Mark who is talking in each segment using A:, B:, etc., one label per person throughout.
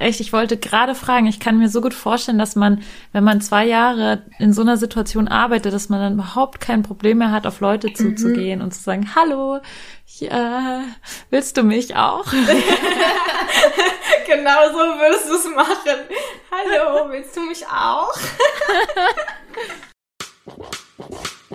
A: echt, ich wollte gerade fragen, ich kann mir so gut vorstellen, dass man, wenn man zwei Jahre in so einer Situation arbeitet, dass man dann überhaupt kein Problem mehr hat, auf Leute zuzugehen mhm. und zu sagen, hallo, ich, äh, willst du mich auch? genau
B: so würdest du es machen. Hallo, willst du mich auch?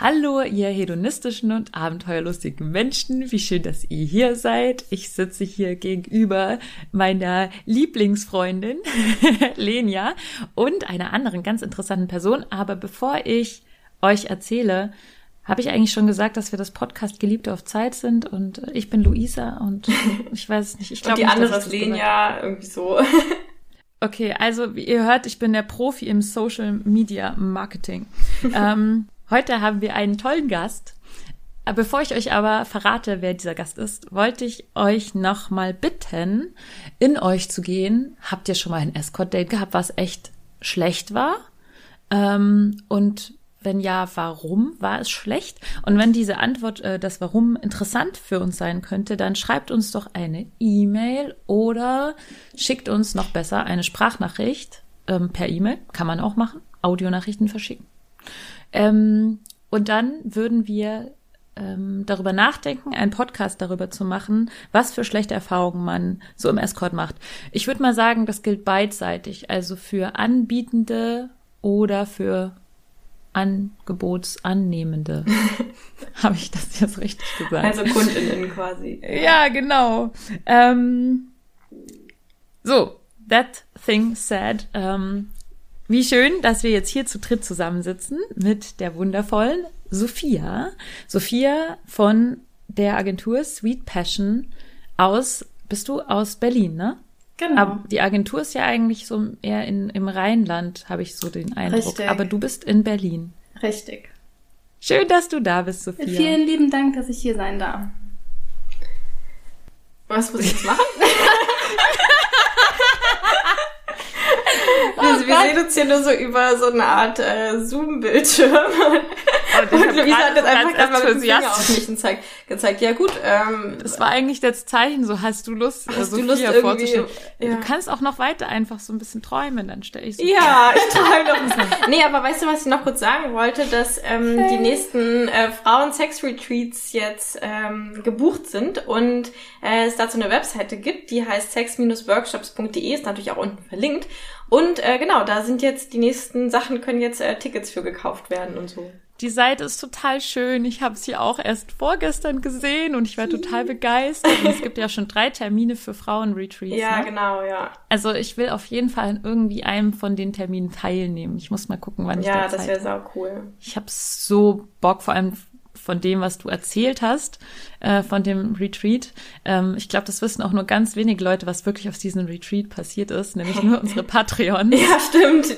A: Hallo, ihr hedonistischen und abenteuerlustigen Menschen. Wie schön, dass ihr hier seid. Ich sitze hier gegenüber meiner Lieblingsfreundin Lenia und einer anderen ganz interessanten Person. Aber bevor ich euch erzähle, habe ich eigentlich schon gesagt, dass wir das Podcast Geliebte auf Zeit sind und ich bin Luisa und ich weiß es nicht. Ich
B: glaube, die nicht, andere ist Lenia irgendwie so.
A: Okay, also wie ihr hört, ich bin der Profi im Social Media Marketing. ähm, Heute haben wir einen tollen Gast. Bevor ich euch aber verrate, wer dieser Gast ist, wollte ich euch noch mal bitten, in euch zu gehen. Habt ihr schon mal ein Escort-Date gehabt, was echt schlecht war? Ähm, und wenn ja, warum war es schlecht? Und wenn diese Antwort, äh, das Warum interessant für uns sein könnte, dann schreibt uns doch eine E-Mail oder schickt uns noch besser eine Sprachnachricht ähm, per E-Mail. Kann man auch machen. Audionachrichten verschicken. Ähm, und dann würden wir ähm, darüber nachdenken, einen Podcast darüber zu machen, was für schlechte Erfahrungen man so im Escort macht. Ich würde mal sagen, das gilt beidseitig, also für Anbietende oder für Angebotsannehmende. Habe ich das jetzt richtig gesagt?
B: Also Kundinnen quasi.
A: Ja, genau. Ähm, so, that thing said. Ähm, wie schön, dass wir jetzt hier zu dritt zusammensitzen mit der wundervollen Sophia. Sophia von der Agentur Sweet Passion aus, bist du aus Berlin, ne?
B: Genau.
A: Aber die Agentur ist ja eigentlich so eher in, im Rheinland, habe ich so den Eindruck. Richtig. Aber du bist in Berlin.
B: Richtig.
A: Schön, dass du da bist, Sophia.
B: Vielen lieben Dank, dass ich hier sein darf. Was muss ich jetzt machen? Uns hier nur so über so eine Art äh, Zoom-Bildschirm. Und, und Luisa hat jetzt einfach gerade mal mit dem Finger auf mich gezeigt. gezeigt. Ja gut. Ähm,
A: das war eigentlich das Zeichen, so hast du Lust,
B: hast Sophia du Lust vorzustellen.
A: Ja. Du kannst auch noch weiter einfach so ein bisschen träumen, dann stelle ich so
B: Ja, ich träume noch ein bisschen. nee, aber weißt du, was ich noch kurz sagen wollte, dass ähm, hey. die nächsten äh, Frauen-Sex-Retreats jetzt ähm, gebucht sind und äh, es dazu eine Webseite gibt, die heißt sex-workshops.de, ist natürlich auch unten verlinkt. Und äh, genau, da sind jetzt die nächsten Sachen, können jetzt äh, Tickets für gekauft werden und so.
A: Die Seite ist total schön. Ich habe sie auch erst vorgestern gesehen und ich war total begeistert. Und es gibt ja schon drei Termine für Frauenretreats.
B: Ja,
A: ne?
B: genau, ja.
A: Also ich will auf jeden Fall irgendwie einem von den Terminen teilnehmen. Ich muss mal gucken, wann ich
B: ja,
A: da Zeit
B: Ja, das wäre sau cool.
A: Ich habe so Bock, vor allem von dem, was du erzählt hast, äh, von dem Retreat. Ähm, ich glaube, das wissen auch nur ganz wenige Leute, was wirklich auf diesem Retreat passiert ist, nämlich nur unsere Patreons.
B: Ja, stimmt.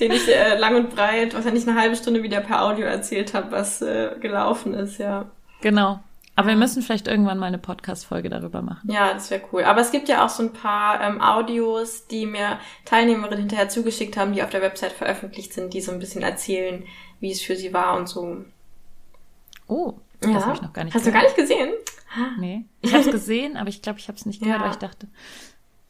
B: Den ich äh, lang und breit, wahrscheinlich eine halbe Stunde wieder per Audio erzählt habe, was äh, gelaufen ist, ja.
A: Genau. Aber wir müssen vielleicht irgendwann mal eine Podcast-Folge darüber machen.
B: Ja, das wäre cool. Aber es gibt ja auch so ein paar ähm, Audios, die mir Teilnehmerinnen hinterher zugeschickt haben, die auf der Website veröffentlicht sind, die so ein bisschen erzählen, wie es für sie war und so.
A: Oh, das ja. habe ich noch gar nicht
B: Hast gehört. du gar nicht gesehen?
A: Nee. Ich habe es gesehen, aber ich glaube, ich habe es nicht gehört, ja. weil ich dachte,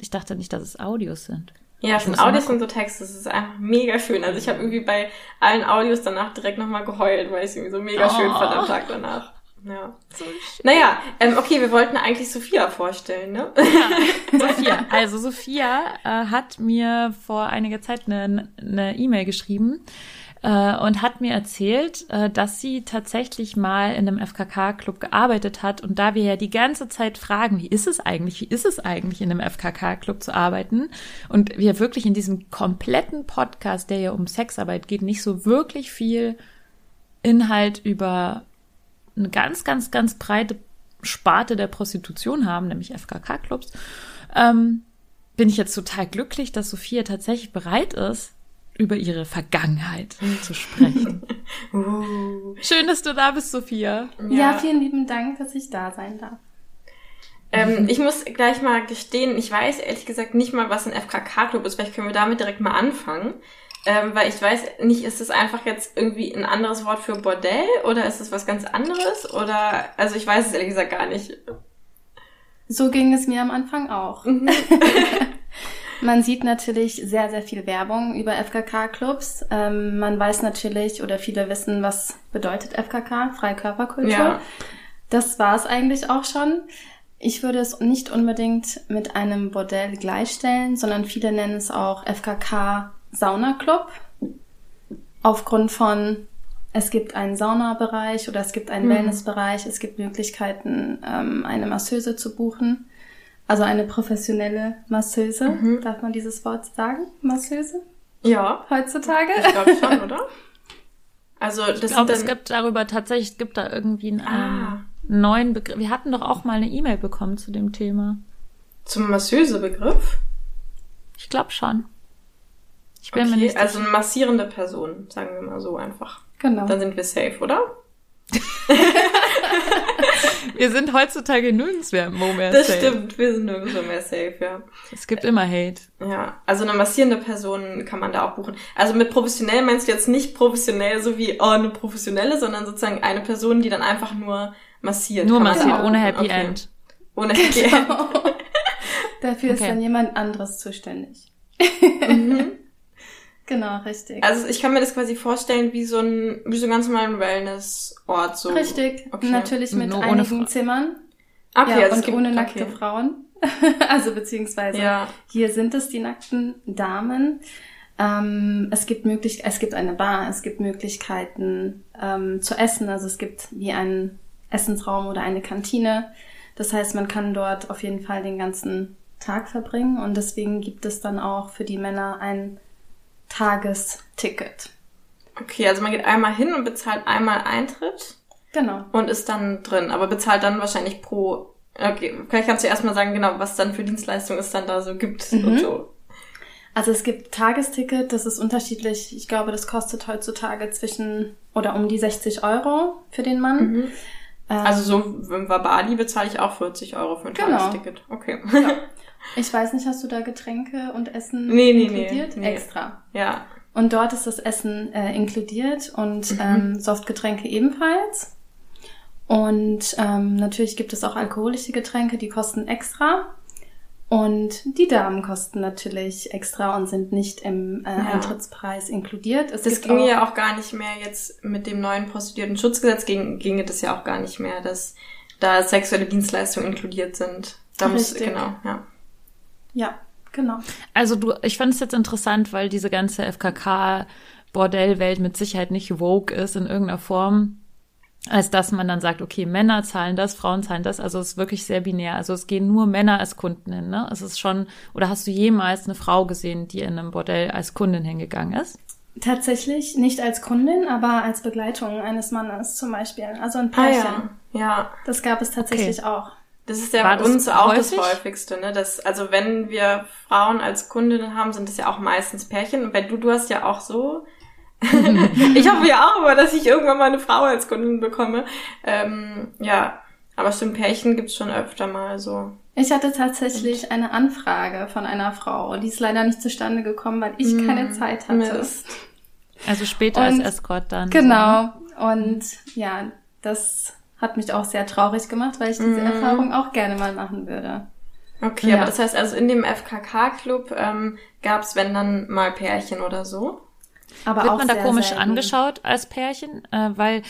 A: ich dachte nicht, dass es Audios sind.
B: Ja, sind Audios und so Texte. Das ist einfach mega schön. Also ich habe irgendwie bei allen Audios danach direkt nochmal geheult, weil ich es irgendwie so mega oh. schön fand am Tag danach. Ja. So naja, ähm, okay, wir wollten eigentlich Sophia vorstellen, ne?
A: Ja, Sophia. Also Sophia äh, hat mir vor einiger Zeit eine E-Mail e geschrieben äh, und hat mir erzählt, äh, dass sie tatsächlich mal in einem FKK-Club gearbeitet hat. Und da wir ja die ganze Zeit fragen, wie ist es eigentlich, wie ist es eigentlich in einem FKK-Club zu arbeiten? Und wir wirklich in diesem kompletten Podcast, der ja um Sexarbeit geht, nicht so wirklich viel Inhalt über eine ganz, ganz, ganz breite Sparte der Prostitution haben, nämlich FKK-Clubs, ähm, bin ich jetzt total glücklich, dass Sophia tatsächlich bereit ist, über ihre Vergangenheit zu sprechen. uh. Schön, dass du da bist, Sophia.
B: Ja.
C: Ja, vielen lieben Dank, dass ich da sein darf.
B: Ähm, ich muss gleich mal gestehen, ich weiß ehrlich gesagt nicht mal, was ein FKK-Club ist. Vielleicht können wir damit direkt mal anfangen. Ähm, weil ich weiß nicht, ist es einfach jetzt irgendwie ein anderes Wort für Bordell oder ist es was ganz anderes? Oder, also ich weiß es ehrlich gesagt gar nicht.
C: So ging es mir am Anfang auch.
B: Mhm.
C: Man sieht natürlich sehr, sehr viel Werbung über FKK-Clubs. Ähm, man weiß natürlich oder viele wissen, was bedeutet FKK, Freikörperkultur.
B: Ja.
C: Das war es eigentlich auch schon. Ich würde es nicht unbedingt mit einem Bordell gleichstellen, sondern viele nennen es auch FKK Saunaclub. Aufgrund von, es gibt einen Saunabereich oder es gibt einen
B: Mhm.
C: Wellnessbereich, es gibt Möglichkeiten, ähm, eine Masseuse zu buchen. Also eine professionelle Masseuse.
B: Mhm.
C: Darf man dieses Wort sagen? Masseuse?
B: Ja,
C: Heutzutage?
B: ich glaube schon, oder? Also das
A: Ich glaube, es gibt darüber tatsächlich, es gibt da irgendwie einen
B: Ah.
A: ähm, neuen Begriff. Wir hatten doch auch mal eine E-Mail bekommen zu dem Thema.
B: zum Masseuse-Begriff.
A: Ich glaube schon. Ich bin mir
B: Okay,
A: nicht
B: also eine massierende Person, sagen wir mal so einfach.
C: Genau.
B: Dann sind wir safe, oder?
A: Wir sind heutzutage nirgends mehr im Moment.
B: Das stimmt, wir sind nirgendwo mehr safe, ja.
A: Es gibt immer Hate.
B: Ja, also eine massierende Person kann man da auch buchen. Also mit professionell meinst du jetzt nicht professionell so wie oh, eine professionelle, sondern sozusagen eine Person, die dann einfach nur massiert.
A: Nur massiert, ohne Happy
B: Okay.
A: End.
B: Ohne Happy End.
C: Dafür ist
A: Okay.
C: dann jemand anderes zuständig.
B: Mhm.
C: Genau, richtig.
B: Also ich kann mir das quasi vorstellen wie so ein, wie so einen ganz normalen Wellnessort. So.
C: richtig.
B: Okay.
C: Natürlich mit
A: Nur ohne
C: einigen Zimmern.
B: Okay,
C: ja,
B: also
C: und
B: gibt,
C: ohne nackte
B: okay.
C: Frauen. also beziehungsweise
B: Ja.
C: hier sind es die nackten Damen. Ähm, es gibt möglich es gibt eine Bar, es gibt Möglichkeiten ähm, zu essen. Also es gibt wie einen Essensraum oder eine Kantine. Das heißt, man kann dort auf jeden Fall den ganzen Tag verbringen und deswegen gibt es dann auch für die Männer ein Tagesticket.
B: Okay, also man geht einmal hin und bezahlt einmal Eintritt
C: Genau.
B: und ist dann drin, aber bezahlt dann wahrscheinlich pro. Okay, vielleicht kannst du erstmal sagen, genau, was dann für Dienstleistungen es dann da so gibt
C: Mhm.
B: und so.
C: Also es gibt Tagesticket, das ist unterschiedlich. Ich glaube, das kostet heutzutage zwischen oder um die 60 Euro für den Mann.
B: Mhm.
C: Ähm,
B: Also so im Wabali bezahle ich auch 40 Euro für ein
C: Genau.
B: Tagesticket. Okay.
C: ja. Ich weiß nicht, hast du da Getränke und Essen
B: Nee, nee, nee,
C: inkludiert?
B: nee.
C: Extra.
B: ja.
C: Und dort ist das Essen äh, inkludiert und
B: Mhm.
C: ähm, Softgetränke ebenfalls. Und ähm, natürlich gibt es auch alkoholische Getränke, die kosten extra. Und die Damen kosten natürlich extra und sind nicht im äh,
B: Ja.
C: Eintrittspreis inkludiert. Es
B: Das
C: gibt
B: ging
C: auch,
B: ja auch gar nicht mehr jetzt mit dem neuen Prostituierten-Schutzgesetz ging, ginge das ja auch gar nicht mehr, dass da sexuelle Dienstleistungen inkludiert sind. Da muss, genau, ja.
C: Ja, genau.
A: Also du, ich fand es jetzt interessant, weil diese ganze FKK-Bordellwelt mit Sicherheit nicht vogue ist in irgendeiner Form, als dass man dann sagt, okay, Männer zahlen das, Frauen zahlen das. Also es ist wirklich sehr binär. Also es gehen nur Männer als Kunden hin. Ne? Es ist schon. Oder hast du jemals eine Frau gesehen, die in einem Bordell als Kundin hingegangen ist?
C: Tatsächlich nicht als Kundin, aber als Begleitung eines Mannes zum Beispiel. Also ein
B: Ah
C: Pärchen.
B: ja, ja.
C: Das gab es tatsächlich auch.
B: Das ist ja
A: War
B: bei
A: das
B: uns auch das
A: häufig?
B: häufigste, ne? Das, also wenn wir Frauen als Kundinnen haben, sind das ja auch meistens Pärchen. Und bei du, du hast ja auch so. ich hoffe ja auch immer, dass ich irgendwann mal eine Frau als Kundin bekomme. Ähm, ja, aber stimmt, Pärchen gibt's schon öfter mal so.
C: Ich hatte tatsächlich eine Anfrage von einer Frau. Die ist leider nicht zustande gekommen, weil ich keine Zeit hatte.
B: Mist.
A: Also später
C: Und-
A: als Escort dann.
C: Genau. Und ja, das hat mich auch sehr traurig gemacht, weil ich diese
B: Mhm.
C: Erfahrung auch gerne mal machen würde.
B: Okay,
A: Ja.
B: aber das heißt also in dem FKK-Club ähm, gab's wenn dann mal Pärchen oder so.
C: Aber
A: Wird
C: auch
A: man da
C: sehr
A: komisch
C: selten.
A: angeschaut als Pärchen? Äh, weil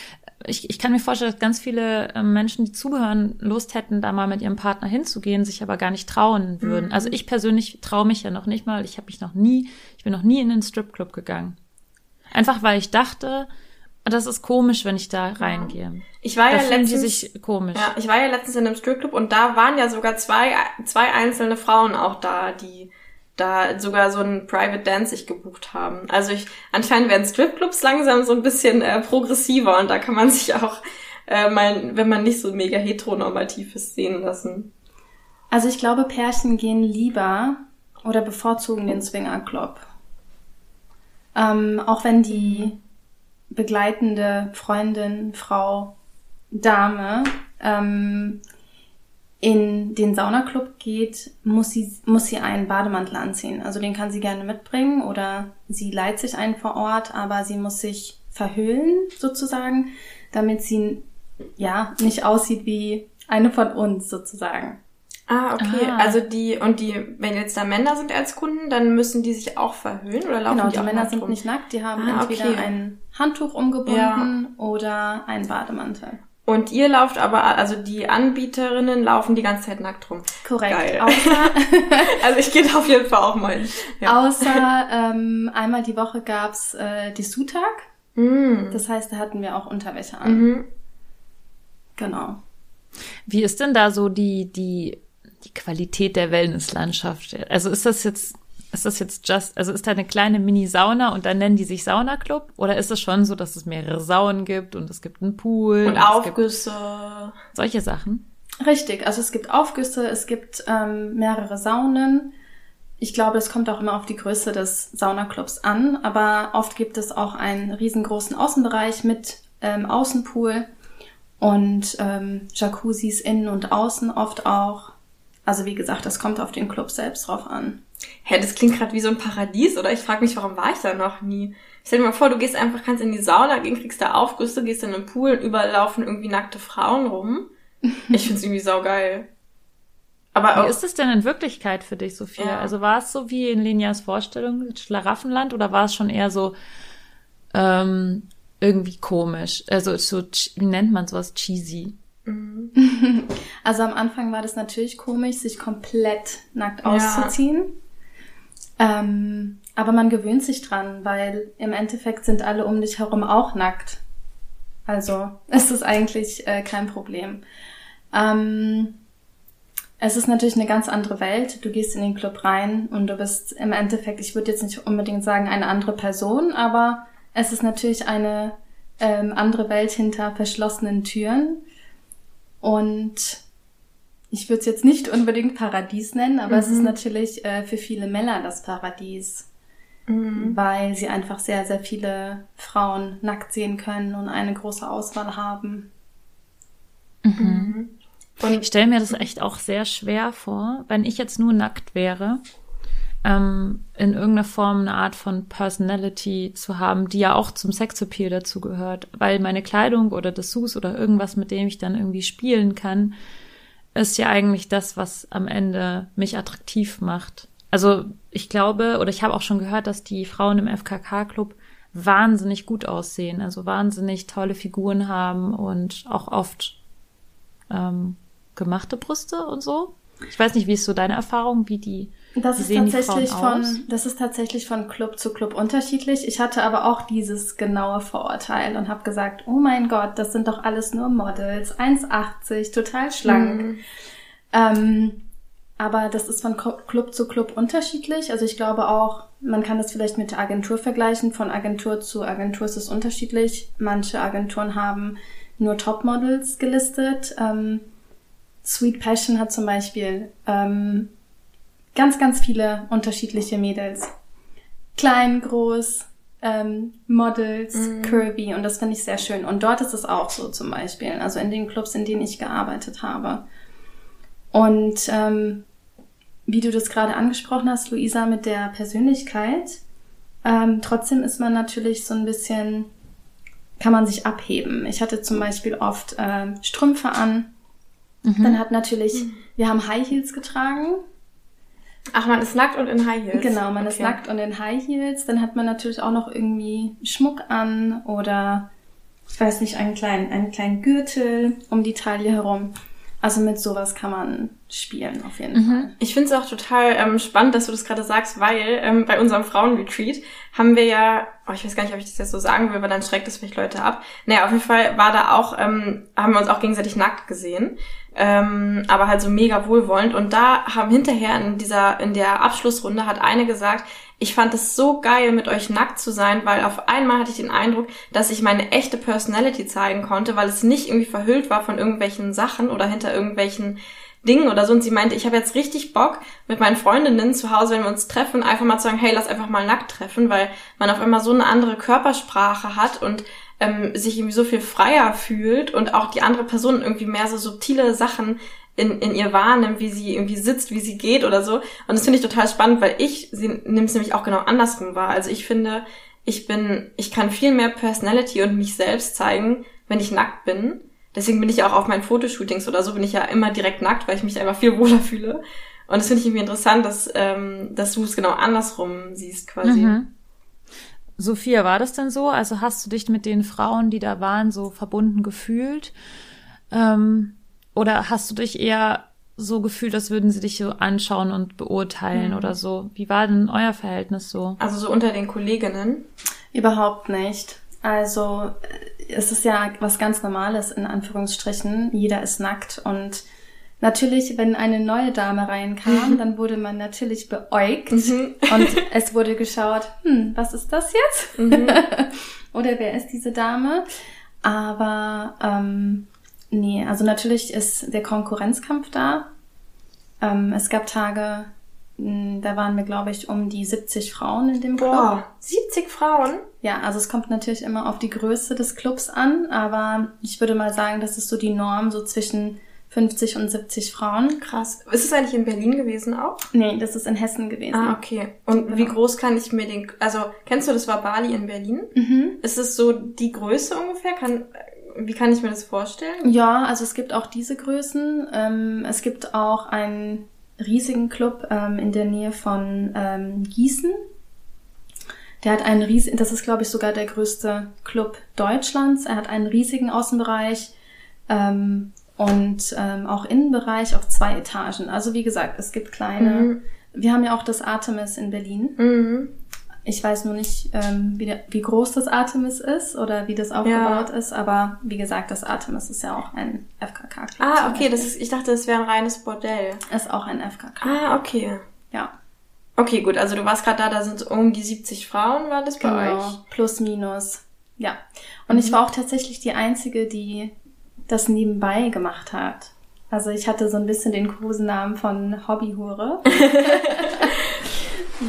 A: ich, ich kann mir vorstellen, dass ganz viele äh, Menschen, die zuhören, Lust hätten, da mal mit ihrem Partner hinzugehen, sich aber gar nicht trauen würden. Also ich persönlich traue mich ja noch nicht mal. Ich habe mich noch nie, ich bin noch nie in einen Stripclub gegangen. Einfach weil ich dachte, das ist komisch, wenn ich da reingehe.
B: Ich war
A: Da
B: ja
A: fühlen die
B: letztens,
A: sich komisch.
B: ja, ich war ja letztens in einem Stripclub und da waren ja sogar zwei, zwei einzelne Frauen auch da, die da sogar so ein Private Dance sich gebucht haben. Also ich, anscheinend werden Stripclubs langsam so ein bisschen äh, progressiver und da kann man sich auch äh, mal, wenn man nicht so mega heteronormativ ist, sehen lassen.
C: Also ich glaube, Pärchen gehen lieber oder bevorzugen den Swingerclub. Ähm, auch wenn die begleitende Freundin, Frau, Dame ähm, in den Saunaclub geht, muss sie, muss sie einen Bademantel anziehen. Also den kann sie gerne mitbringen oder sie leiht sich einen vor Ort, aber sie muss sich verhüllen sozusagen, damit sie ja nicht aussieht wie eine von uns sozusagen.
B: Ah, okay.
A: Ah.
B: Also die, und die, wenn jetzt da Männer sind als Kunden, dann müssen die sich auch verhüllen oder laufen
C: Genau,
B: die,
C: die
B: auch
C: Männer sind
B: rum?
C: nicht nackt, die haben
B: Ah,
C: entweder
B: okay.
C: ein Handtuch umgebunden oder einen Bademantel.
B: Und ihr lauft aber, also die Anbieterinnen laufen die ganze Zeit nackt rum.
C: Korrekt.
B: Geil.
C: Außer,
B: Also ich gehe da auf jeden Fall auch mal hin. Ja.
C: außer ähm, einmal die Woche gab's äh, Dessous-Tag.
B: Mm.
C: Das heißt, da hatten wir auch Unterwäsche an.
B: Mhm.
C: Genau.
A: Wie ist denn da so die, die, die Qualität der Wellnesslandschaft? Also ist das jetzt, ist das jetzt just, also ist da eine kleine Mini-Sauna und dann nennen die sich Saunaclub? Oder ist es schon so, dass es mehrere Saunen gibt und es gibt einen Pool?
B: Und
A: es
B: Aufgüsse.
A: solche Sachen?
C: Richtig, also es gibt Aufgüsse, es gibt ähm, mehrere Saunen. Ich glaube, es kommt auch immer auf die Größe des Saunaclubs an, aber oft gibt es auch einen riesengroßen Außenbereich mit ähm, Außenpool und ähm, Jacuzzis innen und außen oft auch. Also wie gesagt, das kommt auf den Club selbst drauf an.
B: Hä, das klingt gerade wie so ein Paradies, oder? Ich frage mich, warum war ich da noch nie? Stell dir mal vor, du gehst einfach, kannst in die Sauna gehen, kriegst da Aufgüsse, gehst in den Pool und überall laufen irgendwie nackte Frauen rum. Ich find's irgendwie saugeil. Aber
A: Wie
B: auch,
A: ist es denn in Wirklichkeit für dich, Sophia?
B: Ja.
A: Also war es so wie in Linias Vorstellung, Schlaraffenland, oder war es schon eher so ähm, irgendwie komisch? Also so, wie nennt man sowas? Cheesy.
C: Also am Anfang war das natürlich komisch, sich komplett nackt
B: Ja.
C: auszuziehen. Ähm, aber man gewöhnt sich dran, weil im Endeffekt sind alle um dich herum auch nackt. Also es ist eigentlich äh, kein Problem. Ähm, es ist natürlich eine ganz andere Welt. Du gehst in den Club rein und du bist im Endeffekt, ich würde jetzt nicht unbedingt sagen eine andere Person, aber es ist natürlich eine ähm, andere Welt hinter verschlossenen Türen. Und ich würde es jetzt nicht unbedingt Paradies nennen, aber es ist natürlich äh, für viele Männer das Paradies, weil sie einfach sehr, sehr viele Frauen nackt sehen können und eine große Auswahl haben.
A: Ich stelle mir das echt auch sehr schwer vor, wenn ich jetzt nur nackt wäre, ähm, in irgendeiner Form eine Art von Personality zu haben, die ja auch zum Sexappeal dazu gehört, weil meine Kleidung oder Dessous oder irgendwas, mit dem ich dann irgendwie spielen kann, ist ja eigentlich das, was am Ende mich attraktiv macht. Also ich glaube, oder ich habe auch schon gehört, dass die Frauen im FKK-Club wahnsinnig gut aussehen, also wahnsinnig tolle Figuren haben und auch oft ähm, gemachte Brüste und so. Ich weiß nicht, wie ist so deine Erfahrung, wie die
C: Das
A: wie
C: ist tatsächlich von, das ist tatsächlich von Club zu Club unterschiedlich. Ich hatte aber auch dieses genaue Vorurteil und habe gesagt, oh mein Gott, das sind doch alles nur Models, 1,80, total schlank. Ähm, aber das ist von Club zu Club unterschiedlich. Also ich glaube auch, man kann das vielleicht mit der Agentur vergleichen. Von Agentur zu Agentur ist es unterschiedlich. Manche Agenturen haben nur Topmodels gelistet. Ähm, Sweet Passion hat zum Beispiel ähm, ganz, ganz viele unterschiedliche Mädels. Klein, groß, ähm, Models, curvy und das finde ich sehr schön. Und dort ist es auch so zum Beispiel, also in den Clubs, in denen ich gearbeitet habe. Und ähm, wie du das gerade angesprochen hast, Luisa, mit der Persönlichkeit, ähm, trotzdem ist man natürlich so ein bisschen, kann man sich abheben. Ich hatte zum Beispiel oft ähm, Strümpfe an. Dann hat natürlich, wir haben High Heels getragen.
B: Ach, man ist nackt und in High Heels.
C: Genau, man ist
B: Okay.
C: nackt und in High Heels. Dann hat man natürlich auch noch irgendwie Schmuck an oder ich weiß nicht, einen kleinen, einen kleinen Gürtel um die Taille herum. Also mit sowas kann man spielen, auf jeden Fall.
B: Ich finde es auch total ähm, spannend, dass du das gerade sagst, weil ähm, bei unserem Frauenretreat haben wir ja, oh, ich weiß gar nicht, ob ich das jetzt so sagen will, weil dann schreckt das vielleicht Leute ab. Naja, auf jeden Fall war da auch, ähm, haben wir uns auch gegenseitig nackt gesehen, ähm, aber halt so mega wohlwollend. Und da haben hinterher in dieser, in der Abschlussrunde hat eine gesagt, ich fand es so geil, mit euch nackt zu sein, weil auf einmal hatte ich den Eindruck, dass ich meine echte Personality zeigen konnte, weil es nicht irgendwie verhüllt war von irgendwelchen Sachen oder hinter irgendwelchen Dingen oder so. Und sie meinte, ich habe jetzt richtig Bock, mit meinen Freundinnen zu Hause, wenn wir uns treffen, einfach mal zu sagen, hey, lass einfach mal nackt treffen, weil man auf einmal so eine andere Körpersprache hat und ähm, sich irgendwie so viel freier fühlt und auch die andere Person irgendwie mehr so subtile Sachen in, in ihr wahrnimmt, wie sie irgendwie sitzt, wie sie geht oder so. Und das finde ich total spannend, weil ich sie nimmt es nämlich auch genau andersrum wahr. Also ich finde, ich bin, ich kann viel mehr Personality und mich selbst zeigen, wenn ich nackt bin. Deswegen bin ich ja auch auf meinen Fotoshootings oder so bin ich ja immer direkt nackt, weil ich mich einfach viel wohler fühle. Und das finde ich irgendwie interessant, dass, ähm, dass du es genau andersrum siehst quasi.
A: Mhm. Sophia, war das denn so? Also hast du dich mit den Frauen, die da waren, so verbunden gefühlt? Ähm, oder hast du dich eher so gefühlt, als würden sie dich so anschauen und beurteilen
B: Mhm.
A: oder so? Wie war denn euer Verhältnis so?
B: Also so unter den Kolleginnen.
C: Überhaupt nicht. Also äh, es ist ja was ganz Normales in Anführungsstrichen. Jeder ist nackt und natürlich, wenn eine neue Dame reinkam, dann wurde man natürlich beäugt
B: Mhm.
C: und es wurde geschaut, hm, was ist das jetzt?
B: Mhm.
C: Oder wer ist diese Dame? Aber ähm, nee, also natürlich ist der Konkurrenzkampf da. Ähm, es gab Tage, mh, da waren wir, glaube ich, um die 70 Frauen in dem Club.
B: Boah, 70 Frauen?
C: Ja, also es kommt natürlich immer auf die Größe des Clubs an, aber ich würde mal sagen, das ist so die Norm, so zwischen 50 und 70 Frauen.
B: Krass. Ist es eigentlich in Berlin gewesen auch?
C: Nee, das ist in Hessen gewesen.
B: Ah, okay. Und wie groß kann ich mir den, also kennst du das war Bali in Berlin?
C: Mhm.
B: Ist es so die Größe ungefähr? Kann, wie kann ich mir das vorstellen?
C: Ja, also es gibt auch diese Größen. Ähm, es gibt auch einen riesigen Club ähm, in der Nähe von ähm, Gießen. Der hat einen riesigen, das ist glaube ich sogar der größte Club Deutschlands. Er hat einen riesigen Außenbereich ähm, und ähm, auch Innenbereich auf zwei Etagen. Also wie gesagt, es gibt kleine.
B: Mhm.
C: Wir haben ja auch das Artemis in Berlin.
B: Mhm.
C: Ich weiß nur nicht, ähm, wie, wie groß das Artemis ist oder wie das aufgebaut ist, aber wie gesagt, das Artemis ist ja auch ein FKK-Club.
B: Ah, okay, das ist, ich dachte, das wäre ein reines Bordell.
C: ist auch ein FKK.
B: Ah, okay.
C: Ja,
B: Okay, gut, also du warst gerade da, da sind so um die 70 Frauen, war das bei
C: genau.
B: euch?
C: Plus, minus. Ja. Und ich war auch tatsächlich die Einzige, die das nebenbei gemacht hat. Also ich hatte so ein bisschen den Kosenamen von Hobbyhure.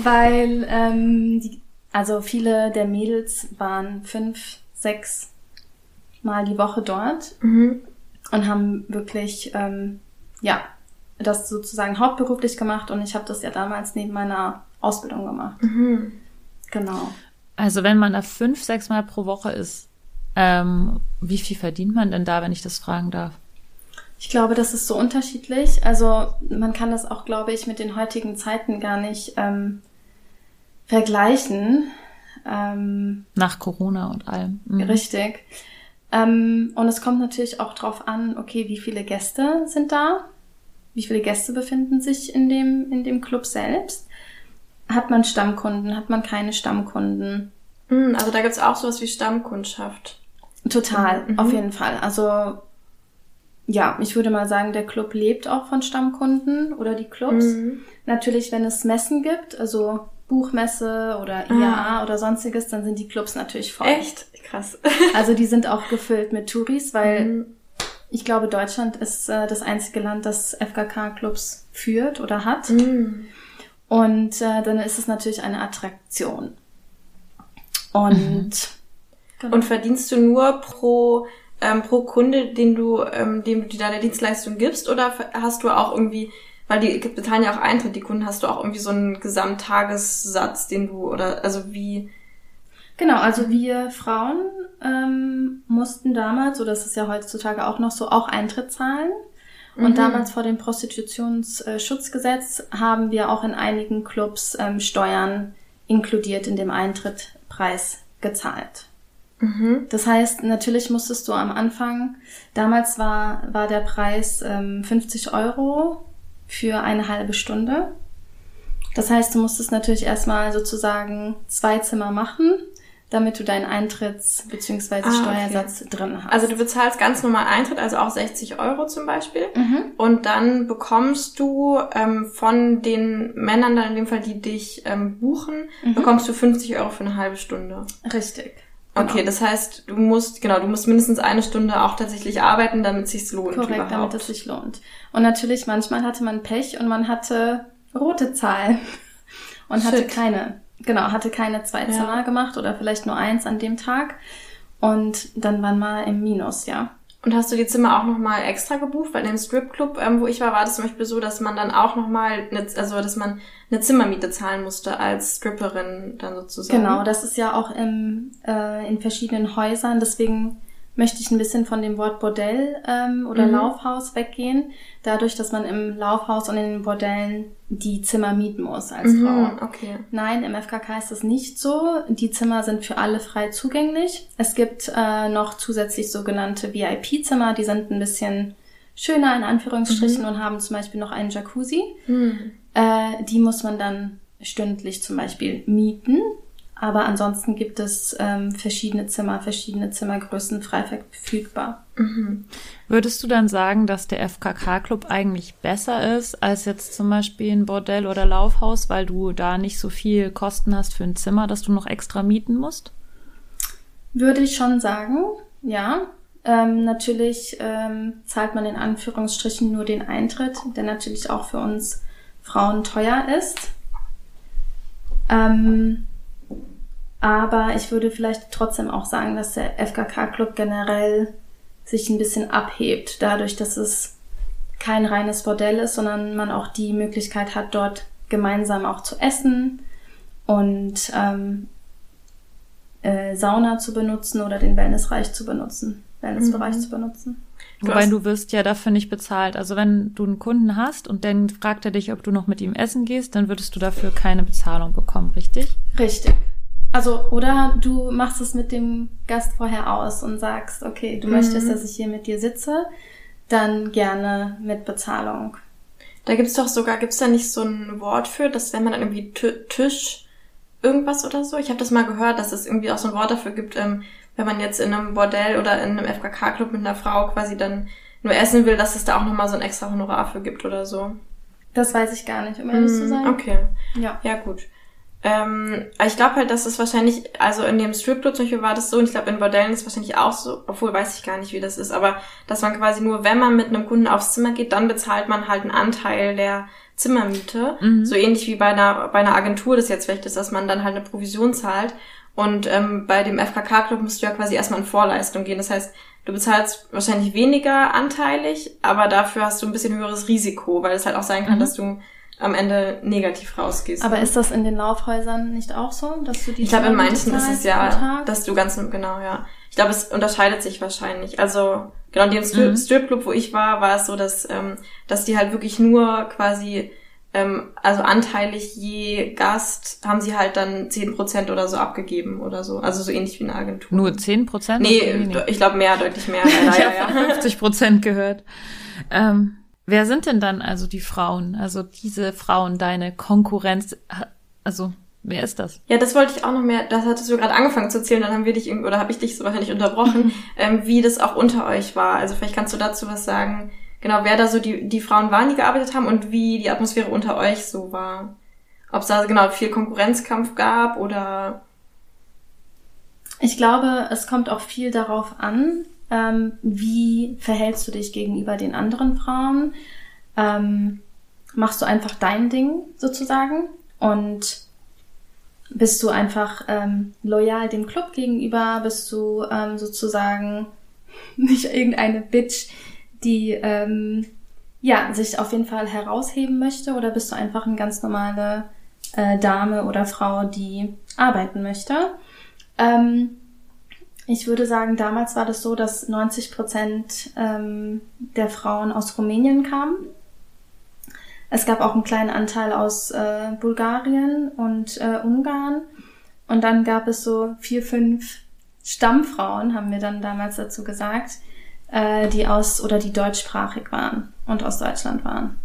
C: Weil, ähm, die, also viele der Mädels waren fünf, sechs Mal die Woche dort
B: Mhm.
C: und haben wirklich, ähm, ja, das sozusagen hauptberuflich gemacht und ich habe das ja damals neben meiner Ausbildung gemacht.
B: Mhm.
C: Genau.
A: Also wenn man da fünf, sechs Mal pro Woche ist, ähm, wie viel verdient man denn da, wenn ich das fragen darf?
C: Ich glaube, das ist so unterschiedlich. Also man kann das auch, glaube ich, mit den heutigen Zeiten gar nicht ähm, vergleichen. Ähm,
A: Nach Corona und allem. Mhm.
C: Richtig. Ähm, und es kommt natürlich auch drauf an, okay, wie viele Gäste sind da? Wie viele Gäste befinden sich in dem, in dem Club selbst? Hat man Stammkunden? Hat man keine Stammkunden?
B: Mhm, Also da gibt's auch sowas wie Stammkundschaft.
C: Total,
B: Mhm.
C: auf jeden Fall. Also ja, ich würde mal sagen, der Club lebt auch von Stammkunden oder die Clubs.
B: Mhm.
C: Natürlich, wenn es Messen gibt, also Buchmesse oder IAA oder sonstiges, dann sind die Clubs natürlich voll.
B: Ah. Echt? Krass.
C: Also die sind auch gefüllt mit Touris, weil
B: Mhm.
C: ich glaube, Deutschland ist äh, das einzige Land, das FKK-Clubs führt oder hat.
B: Mhm.
C: Und äh, dann ist es natürlich eine Attraktion. Und genau.
B: Und verdienst du nur pro, ähm, pro Kunde, den du, ähm, dem du deine Dienstleistung gibst, oder hast du auch irgendwie, weil die bezahlen ja auch Eintritt, die Kunden, hast du auch irgendwie so einen Gesamttagessatz, den du, oder, also wie,
C: Genau, also wir Frauen ähm, mussten damals, oder das ist ja heutzutage auch noch so, auch Eintritt zahlen. Und
B: Mhm.
C: damals vor dem Prostitutionsschutzgesetz haben wir auch in einigen Clubs ähm, Steuern inkludiert in dem Eintrittpreis gezahlt. Das heißt, natürlich musstest du am Anfang, damals war, war der Preis ähm, 50 Euro für eine halbe Stunde. Das heißt, du musstest natürlich erstmal sozusagen zwei Zimmer machen, damit du deinen Eintritts- bzw.
B: Ah, okay.
C: Steuersatz drin hast.
B: Also du bezahlst ganz normal Eintritt, also auch 60 Euro zum Beispiel.
C: Mhm.
B: Und dann bekommst du ähm, von den Männern dann in dem Fall, die dich ähm, buchen,
C: Mhm.
B: bekommst du 50 Euro für eine halbe Stunde.
C: Richtig.
B: Okay,
C: Genau.
B: das heißt, du musst, genau, du musst mindestens eine Stunde auch tatsächlich arbeiten, damit es sich lohnt
C: Korrekt,
B: überhaupt.
C: damit es sich lohnt. Und natürlich, manchmal hatte man Pech und man hatte rote Zahlen und hatte
B: Shit.
C: keine, genau, hatte keine zwei
B: Ja.
C: Zimmer gemacht oder vielleicht nur eins an dem Tag. Und dann waren wir im Minus, ja.
B: Und hast du die Zimmer auch nochmal extra gebucht? Weil in dem Stripclub, ähm, wo ich war, war das zum Beispiel so, dass man dann auch nochmal, also dass man eine Zimmermiete zahlen musste als Stripperin dann sozusagen.
C: Genau, das ist ja auch im, äh, in verschiedenen Häusern. Deswegen möchte ich ein bisschen von dem Wort Bordell ähm, oder
B: Mhm.
C: Laufhaus weggehen. Dadurch, dass man im Laufhaus und in den Bordellen die Zimmer mieten muss als Frau.
B: Mhm, okay.
C: Nein, im FKK ist das nicht so. Die Zimmer sind für alle frei zugänglich. Es gibt äh, noch zusätzlich sogenannte VIP-Zimmer, die sind ein bisschen schöner in Anführungsstrichen und haben zum Beispiel noch einen Jacuzzi.
B: Hm.
C: Äh, die muss man dann stündlich zum Beispiel mieten. Aber ansonsten gibt es ähm, verschiedene Zimmer, verschiedene Zimmergrößen frei verfügbar.
A: Würdest du dann sagen, dass der FKK-Club eigentlich besser ist als jetzt zum Beispiel ein Bordell oder Laufhaus, weil du da nicht so viel Kosten hast für ein Zimmer, dass du noch extra mieten musst?
C: Würde ich schon sagen, ja. Ähm, natürlich ähm, zahlt man in Anführungsstrichen nur den Eintritt, der natürlich auch für uns Frauen teuer ist. Ähm, aber ich würde vielleicht trotzdem auch sagen, dass der FKK-Club generell sich ein bisschen abhebt, dadurch, dass es kein reines Bordell ist, sondern man auch die Möglichkeit hat, dort gemeinsam auch zu essen und ähm, äh, Sauna zu benutzen oder den Wellnessbereich zu benutzen, Wellnessbereich zu benutzen.
B: Du
A: Wobei du wirst ja dafür nicht bezahlt. Also wenn du einen Kunden hast und dann fragt er dich, ob du noch mit ihm essen gehst, dann würdest du dafür keine Bezahlung bekommen, richtig?
C: Richtig. Also, oder du machst es mit dem Gast vorher aus und sagst, okay, du möchtest, dass ich hier mit dir sitze, dann gerne mit Bezahlung.
B: Da gibt's doch sogar, gibt's da nicht so ein Wort für, dass wenn man dann irgendwie Tisch irgendwas oder so? Ich habe das mal gehört, dass es irgendwie auch so ein Wort dafür gibt, ähm, wenn man jetzt in einem Bordell oder in einem FKK-Club mit einer Frau quasi dann nur essen will, dass es da auch nochmal so ein extra Honorar für gibt oder so.
C: Das weiß ich gar nicht, um ehrlich zu
B: Hm,
C: sein.
B: Okay.
C: Ja.
B: Ja, gut. Ähm, ich glaube halt, dass es wahrscheinlich, also in dem Stripclub zum Beispiel war das so, und ich glaube in Bordellen ist es wahrscheinlich auch so, obwohl weiß ich gar nicht, wie das ist, aber dass man quasi nur, wenn man mit einem Kunden aufs Zimmer geht, dann bezahlt man halt einen Anteil der Zimmermiete. So ähnlich wie bei einer, bei einer Agentur das jetzt vielleicht ist, dass man dann halt eine Provision zahlt. Und ähm, bei dem FKK-Club musst du ja quasi erstmal in Vorleistung gehen. Das heißt, du bezahlst wahrscheinlich weniger anteilig, aber dafür hast du ein bisschen höheres Risiko, weil es halt auch sein kann, dass du am Ende negativ rausgehst.
C: Aber ist das in den Laufhäusern nicht auch so, dass du die
B: Ich glaube, in manchen ist es ja, dass du ganz, genau, ja. Ich glaube, es unterscheidet sich wahrscheinlich. Also, genau, in dem Strip,
A: Mhm.
B: Stripclub, wo ich war, war es so, dass, ähm, dass die halt wirklich nur quasi, ähm, also anteilig je Gast haben sie halt dann 10% oder so abgegeben oder so. Also so ähnlich wie eine Agentur.
A: Nur 10 Prozent?
B: Nee, ich glaube mehr, deutlich mehr. Leider,
A: Ich
B: ja,
A: habe
B: ja.
A: 50 Prozent gehört. Ähm, wer sind denn dann also die Frauen? Also diese Frauen, deine Konkurrenz? Also wer ist das?
B: Ja, das wollte ich auch noch mehr, das hattest du gerade angefangen zu erzählen, dann haben wir dich irgendwie, oder habe ich dich so wahrscheinlich unterbrochen, ähm, wie das auch unter euch war. Also vielleicht kannst du dazu was sagen, genau, wer da so die, die Frauen waren, die gearbeitet haben und wie die Atmosphäre unter euch so war. Ob es da genau viel Konkurrenzkampf gab oder
C: Ich glaube, es kommt auch viel darauf an, ähm, wie verhältst du dich gegenüber den anderen Frauen. Ähm, machst du einfach dein Ding sozusagen und bist du einfach ähm, loyal dem Club gegenüber, bist du ähm, sozusagen nicht irgendeine Bitch, die ähm, ja sich auf jeden Fall herausheben möchte oder bist du einfach eine ganz normale äh, Dame oder Frau, die arbeiten möchte. Ähm, ich würde sagen, damals war das so, dass 90 Prozent ähm, der Frauen aus Rumänien kamen. Es gab auch einen kleinen Anteil aus äh, Bulgarien und äh, Ungarn. Und dann gab es so vier, fünf Stammfrauen, haben wir dann damals dazu gesagt, äh, die aus oder die deutschsprachig waren und aus Deutschland waren.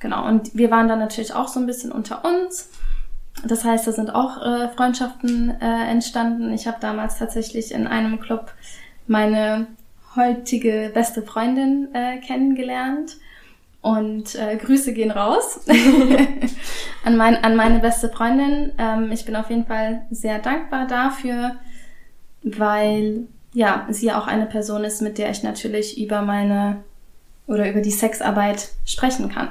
C: Genau. Und wir waren dann natürlich auch so ein bisschen unter uns. Das heißt, da sind auch äh, Freundschaften äh, entstanden. Ich habe damals tatsächlich in einem Club meine heutige beste Freundin äh, kennengelernt. Und äh, Grüße gehen raus an, mein, an meine beste Freundin. Ähm, ich bin auf jeden Fall sehr dankbar dafür, weil ja, sie auch eine Person ist, mit der ich natürlich über meine oder über die Sexarbeit sprechen kann.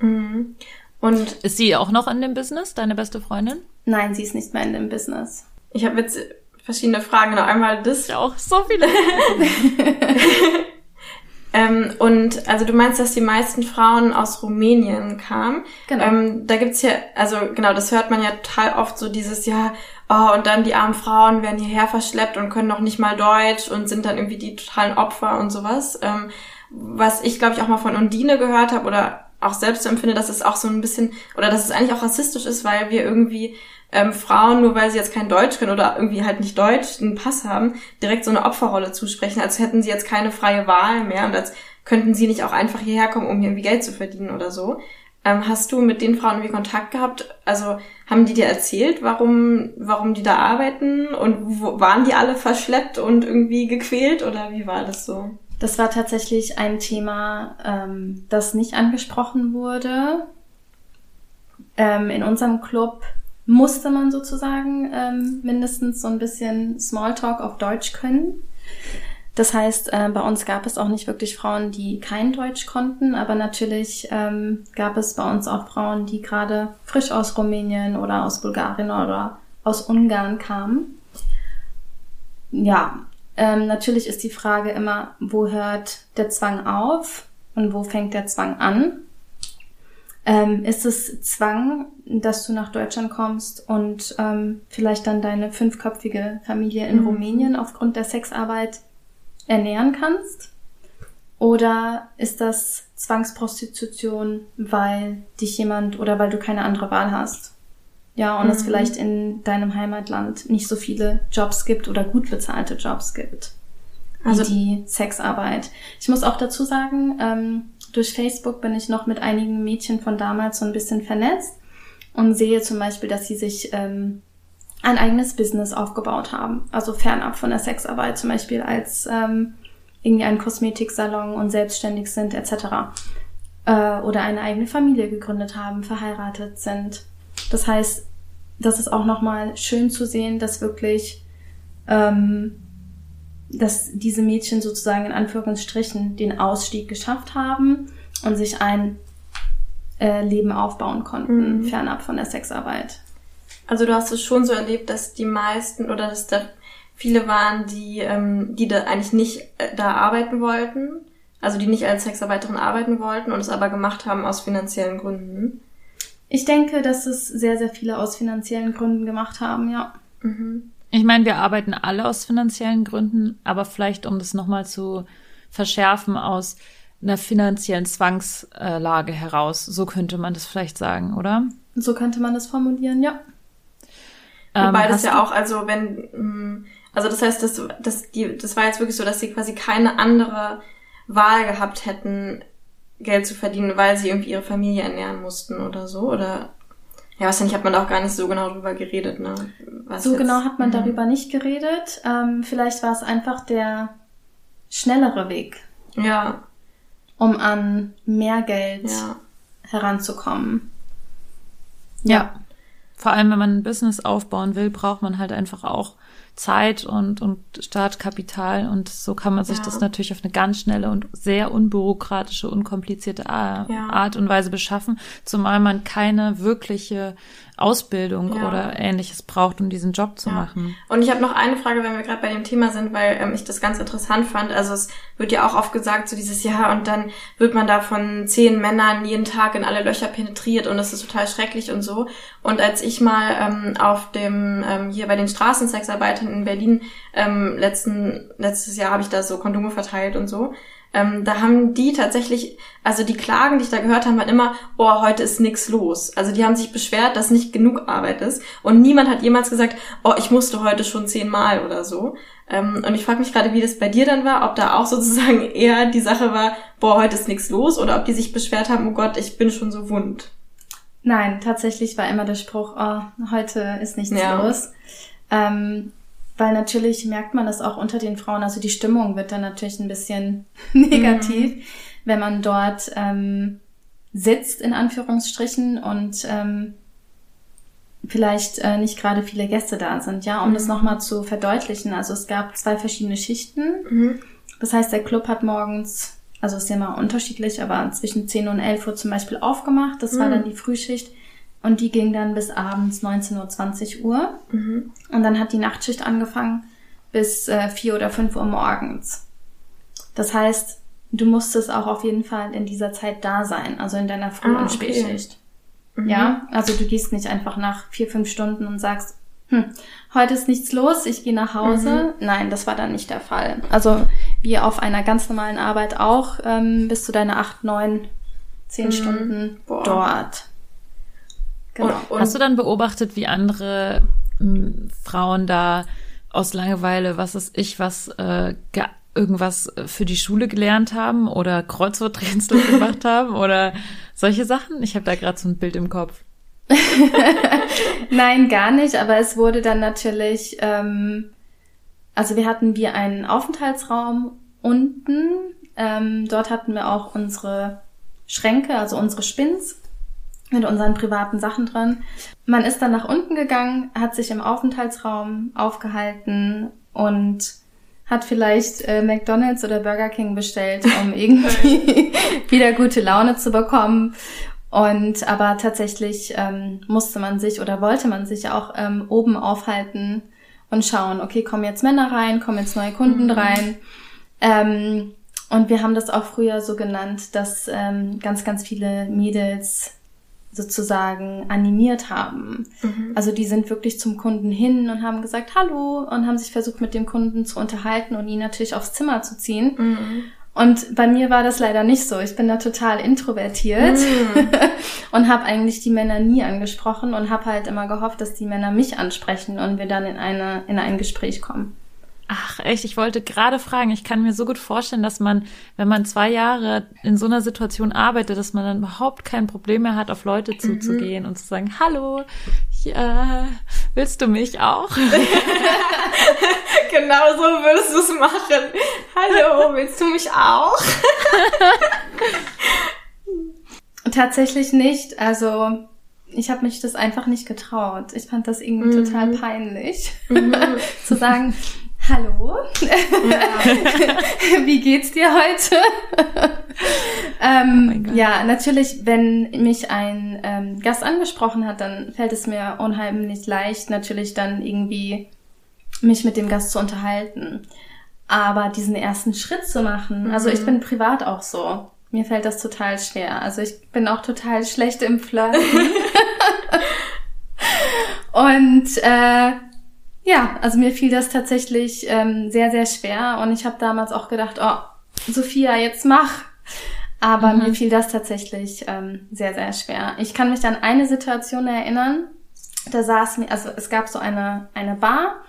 A: Mhm. Und ist sie auch noch in dem Business, deine beste Freundin?
C: Nein, sie ist nicht mehr in dem Business.
B: Ich habe jetzt verschiedene Fragen. Noch einmal das.
A: Ja, auch so viele.
B: ähm, und also du meinst, dass die meisten Frauen aus Rumänien kamen. Genau. Ähm, da gibt's ja, also genau, das hört man ja total oft so dieses, ja, oh, und dann die armen Frauen werden hierher verschleppt und können noch nicht mal Deutsch und sind dann irgendwie die totalen Opfer und sowas. Ähm, was ich, glaube ich, auch mal von Undine gehört habe oder auch selbst empfinde, dass es auch so ein bisschen, oder dass es eigentlich auch rassistisch ist, weil wir irgendwie ähm, Frauen, nur weil sie jetzt kein Deutsch können oder irgendwie halt nicht Deutsch, einen Pass haben, direkt so eine Opferrolle zusprechen, als hätten sie jetzt keine freie Wahl mehr und als könnten sie nicht auch einfach hierher kommen, um hier irgendwie Geld zu verdienen oder so. Ähm, hast du mit den Frauen irgendwie Kontakt gehabt? Also haben die dir erzählt, warum, warum die da arbeiten und wo, waren die alle verschleppt und irgendwie gequält oder wie war das so?
C: Das war tatsächlich ein Thema, ähm, das nicht angesprochen wurde. Ähm, in unserem Club musste man sozusagen ähm, mindestens so ein bisschen Smalltalk auf Deutsch können. Das heißt, äh, bei uns gab es auch nicht wirklich Frauen, die kein Deutsch konnten, aber natürlich ähm, gab es bei uns auch Frauen, die gerade frisch aus Rumänien oder aus Bulgarien oder aus Ungarn kamen. Ja, ähm, natürlich ist die Frage immer, wo hört der Zwang auf und wo fängt der Zwang an? Ähm, ist es Zwang, dass du nach Deutschland kommst und ähm, vielleicht dann deine fünfköpfige Familie in mhm. Rumänien aufgrund der Sexarbeit ernähren kannst? Oder ist das Zwangsprostitution, weil dich jemand oder weil du keine andere Wahl hast? Ja, und mhm. es vielleicht in deinem Heimatland nicht so viele Jobs gibt oder gut bezahlte Jobs gibt. Also die Sexarbeit. Ich muss auch dazu sagen, ähm, durch Facebook bin ich noch mit einigen Mädchen von damals so ein bisschen vernetzt und sehe zum Beispiel, dass sie sich ähm, ein eigenes Business aufgebaut haben. Also fernab von der Sexarbeit, zum Beispiel als ähm, irgendwie ein Kosmetiksalon und selbstständig sind etc. Äh, oder eine eigene Familie gegründet haben, verheiratet sind. Das heißt, das ist auch nochmal schön zu sehen, dass wirklich, ähm, dass diese Mädchen sozusagen in Anführungsstrichen den Ausstieg geschafft haben und sich ein äh, Leben aufbauen konnten, mhm. fernab von der Sexarbeit.
B: Also du hast es schon so erlebt, dass die meisten oder dass da viele waren, die, ähm, die da eigentlich nicht äh, da arbeiten wollten, also die nicht als Sexarbeiterin arbeiten wollten und es aber gemacht haben aus finanziellen Gründen.
C: Ich denke, dass es sehr, sehr viele aus finanziellen Gründen gemacht haben, ja.
A: Mhm. Ich meine, wir arbeiten alle aus finanziellen Gründen, aber vielleicht, um das nochmal zu verschärfen, aus einer finanziellen Zwangslage heraus. So könnte man das vielleicht sagen, oder?
C: So könnte man das formulieren, ja.
B: Wobei ähm, das ja auch, also wenn, mm, also das heißt, das, das, die, das war jetzt wirklich so, dass sie quasi keine andere Wahl gehabt hätten, Geld zu verdienen, weil sie irgendwie ihre Familie ernähren mussten oder so, oder? Ja, wahrscheinlich hat man da auch gar nicht so genau drüber geredet, ne?
C: Was so jetzt, genau hat man mh. darüber nicht geredet. Ähm, vielleicht war es einfach der schnellere Weg.
B: Ja.
C: Um an mehr Geld ja. heranzukommen.
A: Ja. Vor allem, wenn man ein Business aufbauen will, braucht man halt einfach auch Zeit und, und Startkapital. Und so kann man sich ja. das natürlich auf eine ganz schnelle und sehr unbürokratische, unkomplizierte Art und Weise beschaffen, zumal man keine wirkliche Ausbildung ja. oder ähnliches braucht, um diesen Job zu ja. machen.
B: Und ich habe noch eine Frage, wenn wir gerade bei dem Thema sind, weil ähm, ich das ganz interessant fand. Also es wird ja auch oft gesagt, so dieses Jahr und dann wird man da von zehn Männern jeden Tag in alle Löcher penetriert und das ist total schrecklich und so. Und als ich mal ähm, auf dem, ähm, hier bei den Straßensexarbeitern in Berlin, ähm, letzten, letztes Jahr habe ich da so Kondome verteilt und so, ähm, da haben die tatsächlich, also die Klagen, die ich da gehört habe, waren immer, oh, heute ist nix los. Also die haben sich beschwert, dass nicht genug Arbeit ist. Und niemand hat jemals gesagt, oh, ich musste heute schon zehnmal oder so. Ähm, und ich frage mich gerade, wie das bei dir dann war, ob da auch sozusagen eher die Sache war, boah, heute ist nichts los, oder ob die sich beschwert haben, oh Gott, ich bin schon so wund.
C: Nein, tatsächlich war immer der Spruch, oh, heute ist nichts
B: Ja.
C: los. Ähm, weil natürlich merkt man das auch unter den Frauen, also die Stimmung wird dann natürlich ein bisschen negativ, wenn man dort ähm, sitzt, in Anführungsstrichen, und ähm, vielleicht äh, nicht gerade viele Gäste da sind. Ja, um das nochmal zu verdeutlichen, also es gab zwei verschiedene Schichten. Das heißt, der Club hat morgens, also ist ja mal unterschiedlich, aber zwischen 10 und 11 Uhr zum Beispiel aufgemacht. Das war dann die Frühschicht. Und die ging dann bis abends 19 Uhr, 20 Uhr. Und dann hat die Nachtschicht angefangen bis äh, 4 oder 5 Uhr morgens. Das heißt, du musstest auch auf jeden Fall in dieser Zeit da sein, also in deiner Früh-
B: Ah,
C: und
B: okay.
C: Spätschicht. Ja, also du gehst nicht einfach nach vier, fünf Stunden und sagst, hm, heute ist nichts los, ich gehe nach Hause. Nein, das war dann nicht der Fall. Also wie auf einer ganz normalen Arbeit auch, ähm, bist du deine acht, neun, zehn Stunden
B: Boah.
C: dort. Genau.
B: Und, und
A: Hast du dann beobachtet, wie andere m, Frauen da aus Langeweile, was ist ich, was äh, ge- irgendwas für die Schule gelernt haben oder Kreuzworträtsel gemacht haben oder solche Sachen? Ich habe da gerade so ein Bild im Kopf.
C: Nein, gar nicht, aber es wurde dann natürlich, ähm, also wir hatten wie einen Aufenthaltsraum unten, ähm, dort hatten wir auch unsere Schränke, also unsere Spins mit unseren privaten Sachen drin. Man ist dann nach unten gegangen, hat sich im Aufenthaltsraum aufgehalten und hat vielleicht äh, McDonald's oder Burger King bestellt, um irgendwie wieder gute Laune zu bekommen. Und aber tatsächlich ähm, musste man sich oder wollte man sich auch ähm, oben aufhalten und schauen, okay, kommen jetzt Männer rein, kommen jetzt neue Kunden rein. Ähm, und wir haben das auch früher so genannt, dass ähm, ganz, ganz viele Mädels sozusagen animiert haben. Also die sind wirklich zum Kunden hin und haben gesagt Hallo und haben sich versucht mit dem Kunden zu unterhalten und ihn natürlich aufs Zimmer zu ziehen. Und bei mir war das leider nicht so. Ich bin da total introvertiert und habe eigentlich die Männer nie angesprochen und habe halt immer gehofft, dass die Männer mich ansprechen und wir dann in eine in ein Gespräch kommen.
A: Ach, echt, ich wollte gerade fragen, ich kann mir so gut vorstellen, dass man, wenn man zwei Jahre in so einer Situation arbeitet, dass man dann überhaupt kein Problem mehr hat, auf Leute zuzugehen und zu sagen, hallo, äh, willst du mich auch?
B: genau so würdest du es machen. Hallo, willst du mich auch?
C: Tatsächlich nicht. Also ich habe mich das einfach nicht getraut. Ich fand das irgendwie total peinlich, zu sagen, hallo, wie geht's dir heute? ähm,
A: Gott.
C: ja, natürlich, wenn mich ein ähm, Gast angesprochen hat, dann fällt es mir unheimlich leicht, natürlich dann irgendwie mich mit dem Gast zu unterhalten. Aber diesen ersten Schritt zu machen, also ich bin privat auch so. Mir fällt das total schwer. Also ich bin auch total schlecht im Flirten. und äh, ja, also mir fiel das tatsächlich ähm, sehr, sehr schwer. Und ich habe damals auch gedacht, oh, Sophia, jetzt mach. Aber mir fiel das tatsächlich ähm, sehr, sehr schwer. Ich kann mich an eine Situation erinnern. Da saß mir, also es gab so eine, eine Bar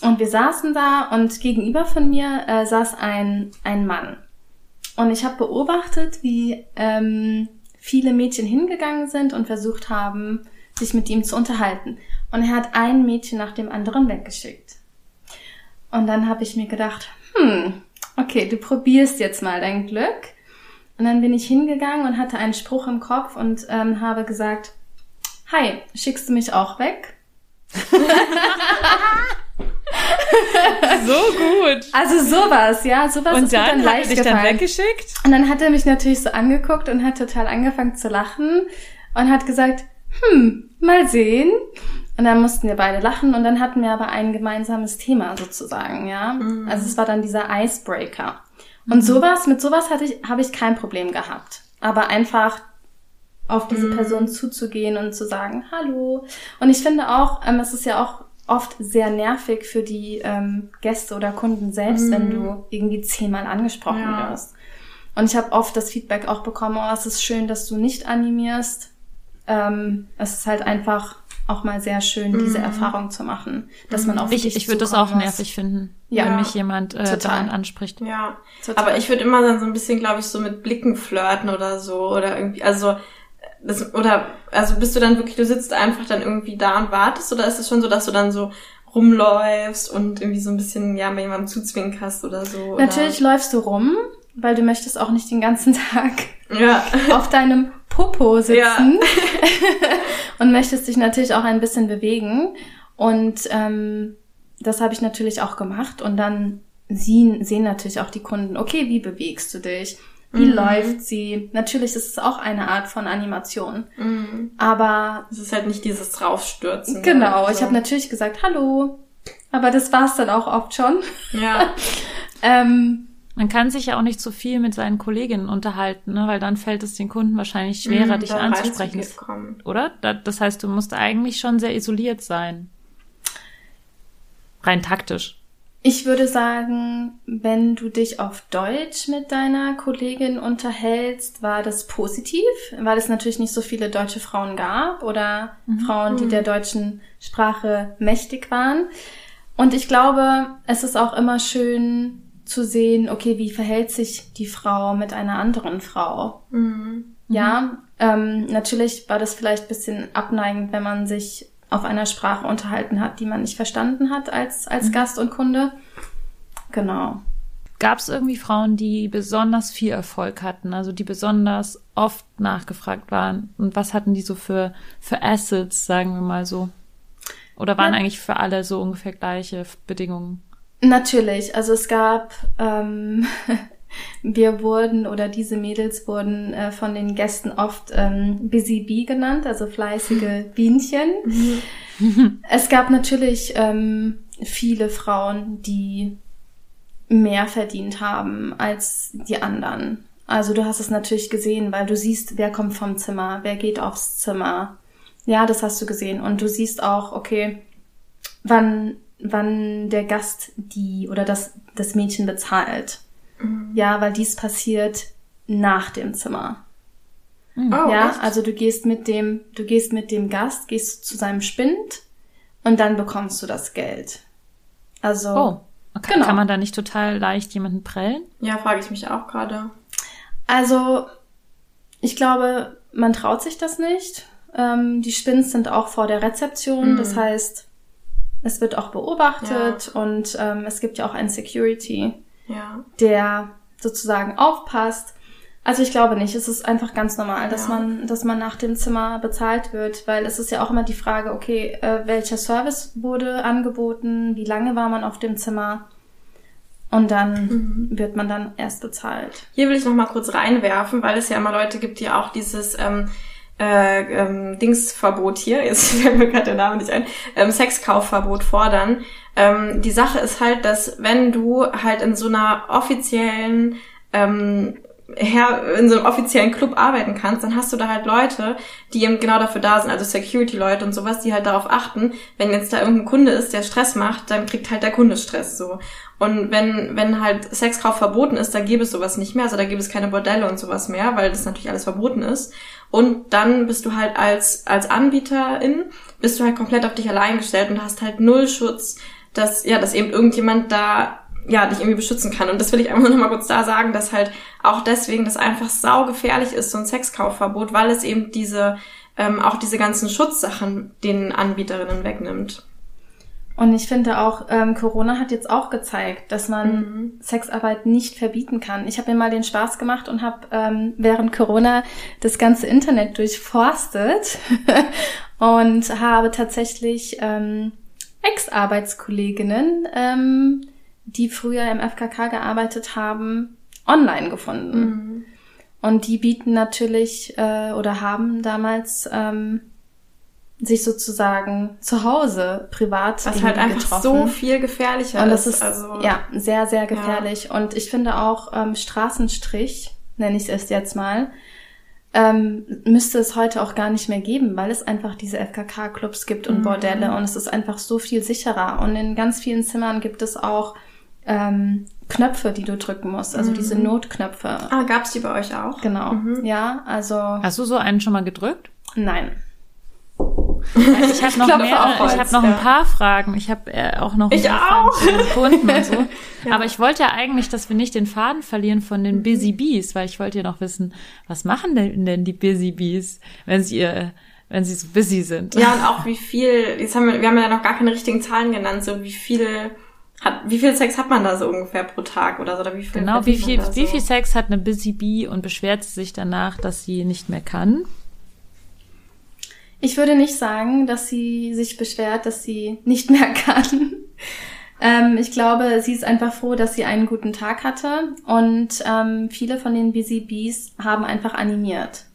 C: und wir saßen da und gegenüber von mir äh, saß ein, ein Mann. Und ich habe beobachtet, wie ähm, viele Mädchen hingegangen sind und versucht haben, sich mit ihm zu unterhalten. Und er hat ein Mädchen nach dem anderen weggeschickt. Und dann habe ich mir gedacht, hm, okay, du probierst jetzt mal dein Glück. Und dann bin ich hingegangen und hatte einen Spruch im Kopf und ähm, habe gesagt, hi, schickst du mich auch weg?
A: so gut.
C: Also sowas, ja, sowas
A: Und
C: ist
A: dann,
C: dann
A: hat er
C: leicht
A: dich dann
C: gefallen.
A: weggeschickt?
C: Und dann hat er mich natürlich so angeguckt und hat total angefangen zu lachen und hat gesagt, hm, mal sehen. Und dann mussten wir beide lachen und dann hatten wir aber ein gemeinsames Thema sozusagen, ja. Also es war dann dieser Icebreaker. Und sowas, mit sowas hatte ich, habe ich kein Problem gehabt. Aber einfach auf diese Person zuzugehen und zu sagen, hallo. Und ich finde auch, ähm, es ist ja auch oft sehr nervig für die ähm, Gäste oder Kunden selbst, wenn du irgendwie zehnmal angesprochen
B: Ja.
C: wirst. Und ich habe oft das Feedback auch bekommen, oh, es ist schön, dass du nicht animierst. Ähm, es ist halt einfach auch mal sehr schön, diese
B: Mhm.
C: Erfahrung zu machen, dass man auf
A: Ich, ich würde das auch
C: muss.
A: nervig finden,
C: Ja.
A: wenn mich jemand äh, daran anspricht.
B: Ja.
C: Total.
B: Aber ich würde immer dann so ein bisschen, glaube ich, so mit Blicken flirten oder so. Oder irgendwie, also das, oder also bist du dann wirklich, du sitzt einfach dann irgendwie da und wartest oder ist es schon so, dass du dann so rumläufst und irgendwie so ein bisschen, ja, bei jemandem zuzwinkerst oder so? Oder?
C: Natürlich läufst du rum, weil du möchtest auch nicht den ganzen Tag
B: Ja.
C: auf deinem Popo sitzen
B: Ja.
C: und möchtest dich natürlich auch ein bisschen bewegen. Und ähm, das habe ich natürlich auch gemacht. Und dann sehen, sehen natürlich auch die Kunden, okay, wie bewegst du dich? Wie
B: Mhm.
C: läuft sie? Natürlich ist es auch eine Art von Animation.
B: Mhm.
C: Aber
B: Es ist halt nicht dieses Draufstürzen.
C: genau,
B: oder
C: ich
B: so.
C: habe natürlich gesagt, hallo. Aber das war's dann auch oft schon.
B: Ja.
C: Ähm,
A: Man kann sich ja auch nicht so viel mit seinen Kolleginnen unterhalten, ne? weil dann fällt es den Kunden wahrscheinlich schwerer,
B: Mhm,
A: dich anzusprechen. Oder? Da- Das heißt, du musst eigentlich schon sehr isoliert sein. Rein taktisch.
C: Ich würde sagen, wenn du dich auf Deutsch mit deiner Kollegin unterhältst, war das positiv, weil es natürlich nicht so viele deutsche Frauen gab oder Frauen, die der deutschen Sprache mächtig waren. Und ich glaube, es ist auch immer schön zu sehen, okay, wie verhält sich die Frau mit einer anderen Frau?
B: Mhm.
C: Ja, ähm, natürlich war das vielleicht ein bisschen abneigend, wenn man sich auf einer Sprache unterhalten hat, die man nicht verstanden hat als, als Gast und Kunde. Genau.
A: Gab es irgendwie Frauen, die besonders viel Erfolg hatten, also die besonders oft nachgefragt waren? Und was hatten die so für, für Assets, sagen wir mal so? Oder waren
C: Ja.
A: eigentlich für alle so ungefähr gleiche Bedingungen?
C: Natürlich, also es gab, ähm, wir wurden oder diese Mädels wurden äh, von den Gästen oft ähm, Busy Bee genannt, also fleißige Bienchen. es gab natürlich ähm, viele Frauen, die mehr verdient haben als die anderen. Also du hast es natürlich gesehen, weil du siehst, wer kommt vom Zimmer, wer geht aufs Zimmer. Ja, das hast du gesehen. Und du siehst auch, okay, wann, wann der Gast die oder das, das Mädchen bezahlt. Ja, weil dies passiert nach dem Zimmer.
B: Oh,
C: ja,
B: echt?
C: also du gehst mit dem, du gehst mit dem Gast, gehst zu seinem Spind und dann bekommst du das Geld. Also,
A: Oh, okay.
C: Genau.
A: kann man da nicht total leicht jemanden prellen?
B: Ja, frage ich mich auch gerade.
C: also, ich glaube, man traut sich das nicht. Ähm, die Spins sind auch vor der Rezeption,
B: Mhm.
C: das heißt, es wird auch beobachtet und ähm, es gibt ja auch ein Security.
B: Ja.
C: der sozusagen aufpasst. Also ich glaube nicht. Es ist einfach ganz normal, dass
B: Ja.
C: man, dass man nach dem Zimmer bezahlt wird, weil es ist ja auch immer die Frage, okay, äh, welcher Service wurde angeboten, wie lange war man auf dem Zimmer und dann
B: Mhm.
C: wird man dann erst bezahlt.
B: Hier will ich noch mal kurz reinwerfen, weil es ja immer Leute gibt, die auch dieses ähm, äh, ähm, Dingsverbot hier, jetzt fällt mir gerade der Name nicht ein, ähm, Sexkaufverbot fordern. Ähm, die Sache ist halt, dass wenn du halt in so einer offiziellen ähm, her, in so einem offiziellen Club arbeiten kannst, dann hast du da halt Leute, die eben genau dafür da sind, also Security-Leute und sowas, die halt darauf achten, wenn jetzt da irgendein Kunde ist, der Stress macht, dann kriegt halt der Kunde Stress so. Und wenn, wenn halt Sexkauf verboten ist, dann gäbe es sowas nicht mehr, also da gäbe es keine Bordelle und sowas mehr, weil das natürlich alles verboten ist. Und dann bist du halt als, als Anbieterin, bist du halt komplett auf dich allein gestellt und hast halt null Schutz, dass, ja, dass eben irgendjemand da ja, dich irgendwie beschützen kann. Und das will ich einfach nur noch mal kurz da sagen, dass halt auch deswegen das einfach saugefährlich ist, so ein Sexkaufverbot, weil es eben diese, ähm, auch diese ganzen Schutzsachen den Anbieterinnen wegnimmt.
C: Und ich finde auch, ähm, Corona hat jetzt auch gezeigt, dass man
B: Mhm.
C: Sexarbeit nicht verbieten kann. Ich habe mir mal den Spaß gemacht und habe ähm, während Corona das ganze Internet durchforstet und habe tatsächlich ähm, Ex-Arbeitskolleginnen, ähm, die früher im FKK gearbeitet haben, online gefunden.
B: Mhm.
C: Und die bieten natürlich äh, oder haben damals ähm, sich sozusagen zu Hause privat
B: Was halt einfach
C: getroffen.
B: so viel gefährlicher
C: Und das
B: ist.
C: ist
B: Also,
C: ja sehr, sehr gefährlich. Und ich finde auch ähm, Straßenstrich, nenne ich es jetzt mal, ähm, müsste es heute auch gar nicht mehr geben, weil es einfach diese FKK-Clubs gibt und
B: Mhm.
C: Bordelle und es ist einfach so viel sicherer. Und in ganz vielen Zimmern gibt es auch ähm, Knöpfe, die du drücken musst, also diese Notknöpfe.
B: Ah, gab's die bei euch auch?
C: Genau. Ja, also
A: Hast du so einen schon mal gedrückt?
C: nein.
A: Ich habe noch, mehr, ich hab noch
B: ja.
A: ein paar Fragen. Ich habe äh, auch noch
B: Ich auch.
A: zu den Kunden und so. Aber ich wollte ja eigentlich, dass wir nicht den Faden verlieren von
B: Mhm.
A: den Busy Bees, weil ich wollte ja noch wissen, was machen denn, denn die Busy Bees, wenn sie ihr, wenn sie so busy sind?
B: Ja, und auch wie viel, jetzt haben wir, wir haben ja noch gar keine richtigen Zahlen genannt, so wie viel hat, wie viel Sex hat man da so ungefähr pro Tag oder so, oder wie viel?
A: Genau, wie viel,
B: da
A: wie
B: so?
A: viel Sex hat eine Busy Bee und beschwert sie sich danach, dass sie nicht mehr kann?
C: Ich würde nicht sagen, dass sie sich beschwert, dass sie nicht mehr kann. Ähm, ich glaube, sie ist einfach froh, dass sie einen guten Tag hatte. Und ähm, viele von den Busy Bees haben einfach animiert.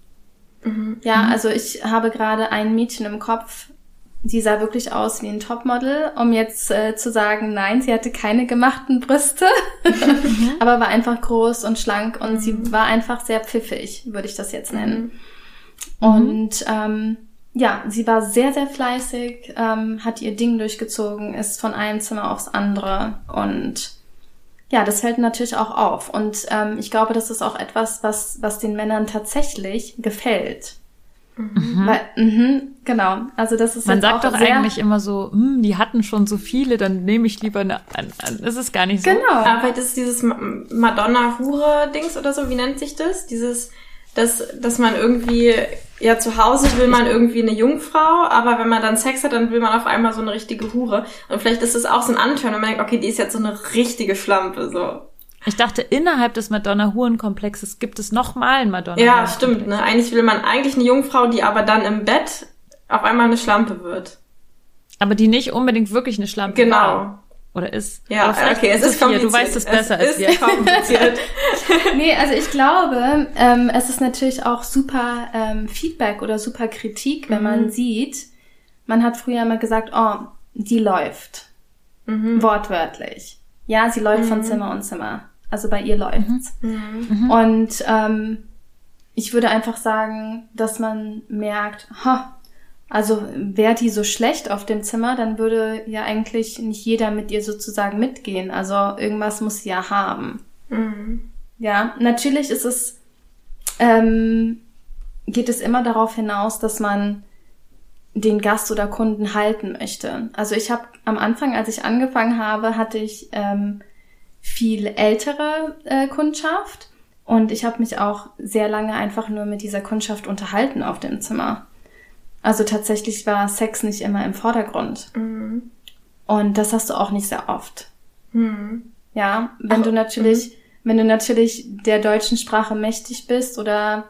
C: Ja, also ich habe gerade ein Mädchen im Kopf, sie sah wirklich aus wie ein Topmodel, um jetzt äh, zu sagen, nein, sie hatte keine gemachten Brüste, aber war einfach groß und schlank und sie war einfach sehr pfiffig, würde ich das jetzt nennen. Und ähm, ja, sie war sehr, sehr fleißig, ähm, hat ihr Ding durchgezogen, ist von einem Zimmer aufs andere und ja, das fällt natürlich auch auf. Und ähm, ich glaube, das ist auch etwas, was, was den Männern tatsächlich gefällt. Weil, mhm, genau. Also das ist
A: Man sagt
C: auch
A: doch
C: sehr,
A: eigentlich immer so, hm, die hatten schon so viele, dann nehme ich lieber eine. Das ist gar nicht so.
C: Genau.
B: Aber vielleicht ist es dieses Ma- Madonna-Hure-Dings oder so, wie nennt sich das? Dieses, dass, dass man irgendwie, ja, zu Hause will man irgendwie eine Jungfrau, aber wenn man dann Sex hat, dann will man auf einmal so eine richtige Hure. Und vielleicht ist es auch so ein Antören, wenn man denkt, okay, die ist jetzt so eine richtige Schlampe, so.
A: Ich dachte, innerhalb des Madonna-Huren-Komplexes gibt es nochmal einen madonna
B: Ja, stimmt, ne? Eigentlich will man eigentlich eine Jungfrau, die aber dann im Bett auf einmal eine Schlampe wird.
A: Aber die nicht unbedingt wirklich eine Schlampe
B: Genau.
A: war. Oder ist.
B: Ja, okay, es ist
A: Sophia,
B: kompliziert.
A: Du weißt es besser
B: es
A: als wir.
B: ist kompliziert.
C: Nee, also ich glaube, ähm, es ist natürlich auch super ähm, Feedback oder super Kritik, wenn man sieht, man hat früher immer gesagt, oh, die läuft. Wortwörtlich. Ja, sie läuft von Zimmer und Zimmer. Also bei ihr läuft's. Und ähm, ich würde einfach sagen, dass man merkt, ha, also wäre die so schlecht auf dem Zimmer, dann würde ja eigentlich nicht jeder mit ihr sozusagen mitgehen. Also irgendwas muss sie ja haben. Ja, natürlich ist es, ähm, geht es immer darauf hinaus, dass man den Gast oder Kunden halten möchte. Also ich habe am Anfang, als ich angefangen habe, hatte ich ähm, viel ältere äh, Kundschaft und ich habe mich auch sehr lange einfach nur mit dieser Kundschaft unterhalten auf dem Zimmer. Also tatsächlich war Sex nicht immer im Vordergrund. Und das hast du auch nicht sehr oft. Ja, wenn du natürlich, wenn du natürlich der deutschen Sprache mächtig bist oder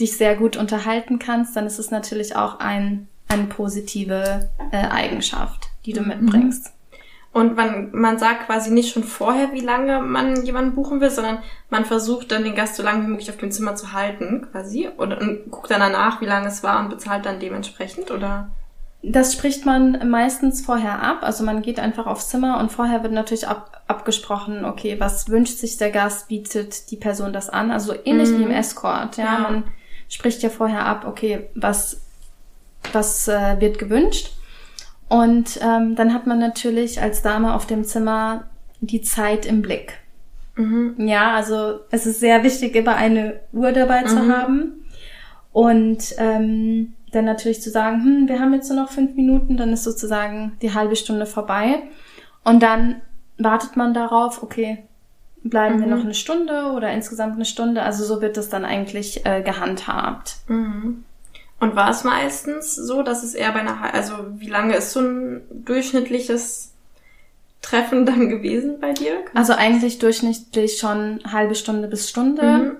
C: dich sehr gut unterhalten kannst, dann ist es natürlich auch ein, eine positive äh, Eigenschaft, die du mitbringst.
B: Und man, man sagt quasi nicht schon vorher, wie lange man jemanden buchen will, sondern man versucht dann den Gast so lange wie möglich auf dem Zimmer zu halten, quasi. Und, und guckt dann danach, wie lange es war und bezahlt dann dementsprechend, oder?
C: Das spricht man meistens vorher ab. Also man geht einfach aufs Zimmer und vorher wird natürlich ab, abgesprochen, okay, was wünscht sich der Gast, bietet die Person das an. Also ähnlich wie im Escort. Ja,
B: Ja.
C: man spricht ja vorher ab, okay, was, was äh, wird gewünscht. Und ähm, dann hat man natürlich als Dame auf dem Zimmer die Zeit im Blick. Ja, also es ist sehr wichtig, immer eine Uhr dabei zu haben. Und ähm, dann natürlich zu sagen, hm, wir haben jetzt nur noch fünf Minuten, dann ist sozusagen die halbe Stunde vorbei. Und dann wartet man darauf, okay, bleiben wir noch eine Stunde oder insgesamt eine Stunde. Also so wird das dann eigentlich äh, gehandhabt.
B: Und war es meistens so, dass es eher bei einer, also wie lange ist so ein durchschnittliches Treffen dann gewesen bei dir?
C: Also eigentlich durchschnittlich schon halbe Stunde bis Stunde.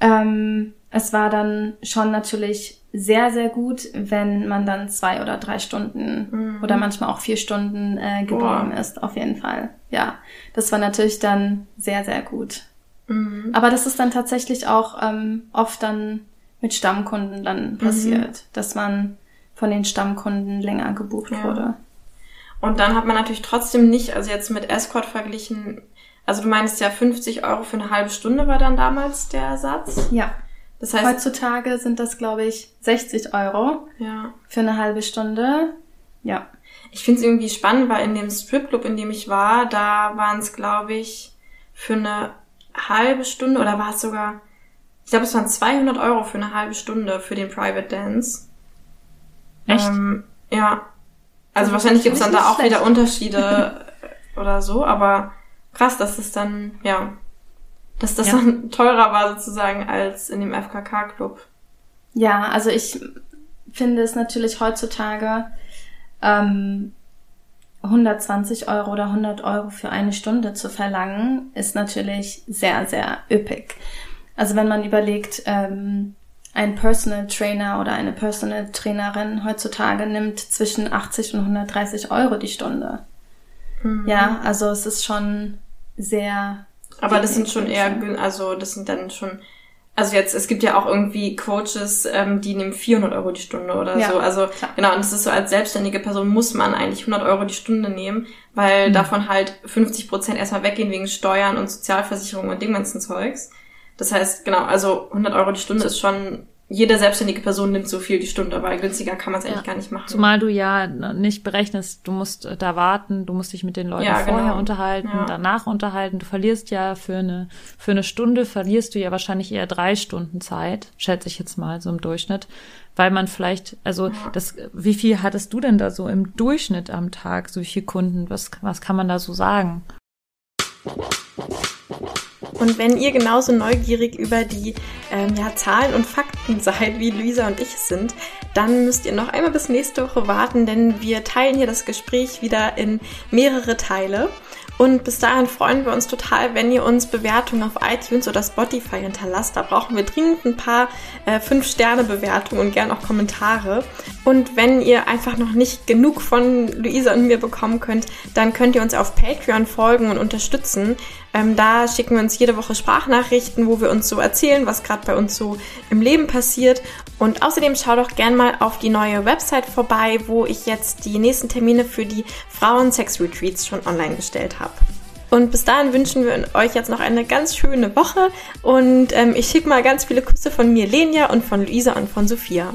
C: Ähm, es war dann schon natürlich sehr, sehr gut, wenn man dann zwei oder drei Stunden oder manchmal auch vier Stunden äh, geblieben
B: Boah.
C: ist, auf jeden Fall. Ja, das war natürlich dann sehr, sehr gut. Aber das ist dann tatsächlich auch ähm, oft dann mit Stammkunden dann passiert, dass man von den Stammkunden länger gebucht
B: Ja.
C: wurde.
B: Und dann hat man natürlich trotzdem nicht, also jetzt mit Escort verglichen, also du meinst ja 50 Euro für eine halbe Stunde war dann damals der Satz.
C: Ja.
B: Das heißt,
C: Heutzutage sind das, glaube ich, 60 Euro
B: ja.
C: für eine halbe Stunde. Ja.
B: Ich finde es irgendwie spannend, weil in dem Stripclub, in dem ich war, da waren es, glaube ich, für eine halbe Stunde oder war es sogar, ich glaube, es waren 200 Euro für eine halbe Stunde für den Private Dance.
A: Echt?
B: Ähm, ja. Also
C: Das
B: wahrscheinlich gibt's dann da auch
C: nicht
B: wieder
C: schlecht.
B: Unterschiede oder so, aber krass, dass es dann, ja, dass das
A: Ja.
B: dann teurer war sozusagen als in dem FKK-Club.
C: Ja, also ich finde es natürlich heutzutage ähm, 120 Euro oder 100 Euro für eine Stunde zu verlangen, ist natürlich sehr, sehr üppig. Also wenn man überlegt, ähm, ein Personal Trainer oder eine Personal Trainerin heutzutage nimmt zwischen 80 und 130 Euro die Stunde. Ja, also es ist schon sehr.
B: Aber das sind schon eher, also das sind dann schon, also jetzt, es gibt ja auch irgendwie Coaches, ähm, die nehmen 400 Euro die Stunde oder
C: Ja,
B: so. Also
C: klar.
B: genau, und das ist so, als selbstständige Person muss man eigentlich 100 Euro die Stunde nehmen, weil davon halt 50 Prozent erstmal weggehen wegen Steuern und Sozialversicherung und dem ganzen Zeugs. Das heißt, genau, also 100 Euro die Stunde ist schon, jede selbstständige Person nimmt so viel die Stunde, weil günstiger kann man es eigentlich
A: Ja.
B: gar nicht machen.
A: Zumal du ja nicht berechnest, du musst äh, da warten, du musst dich mit den Leuten
B: Ja,
A: vorher
B: genau.
A: unterhalten,
B: Ja.
A: danach unterhalten. Du verlierst ja für eine, für eine Stunde verlierst du ja wahrscheinlich eher drei Stunden Zeit, schätze ich jetzt mal so im Durchschnitt. Weil man vielleicht, also das, wie viel hattest du denn da so im Durchschnitt am Tag, so viele Kunden? Was, was kann man da so sagen?
B: Und wenn ihr genauso neugierig über die ähm, ja, Zahlen und Fakten seid, wie Luisa und ich sind, dann müsst ihr noch einmal bis nächste Woche warten, denn wir teilen hier das Gespräch wieder in mehrere Teile. Und bis dahin freuen wir uns total, wenn ihr uns Bewertungen auf iTunes oder Spotify hinterlasst. Da brauchen wir dringend ein paar äh, 5-Sterne-Bewertungen und gern auch Kommentare. Und wenn ihr einfach noch nicht genug von Luisa und mir bekommen könnt, dann könnt ihr uns auf Patreon folgen und unterstützen. Ähm, da schicken wir uns jede Woche Sprachnachrichten, wo wir uns so erzählen, was gerade bei uns so im Leben passiert. Und außerdem schau doch gern mal auf die neue Website vorbei, wo ich jetzt die nächsten Termine für die Frauen-Sex-Retreats schon online gestellt habe. Und bis dahin wünschen wir euch jetzt noch eine ganz schöne Woche. Und ähm, ich schicke mal ganz viele Küsse von mir, Lenia, und von Luisa und von Sophia.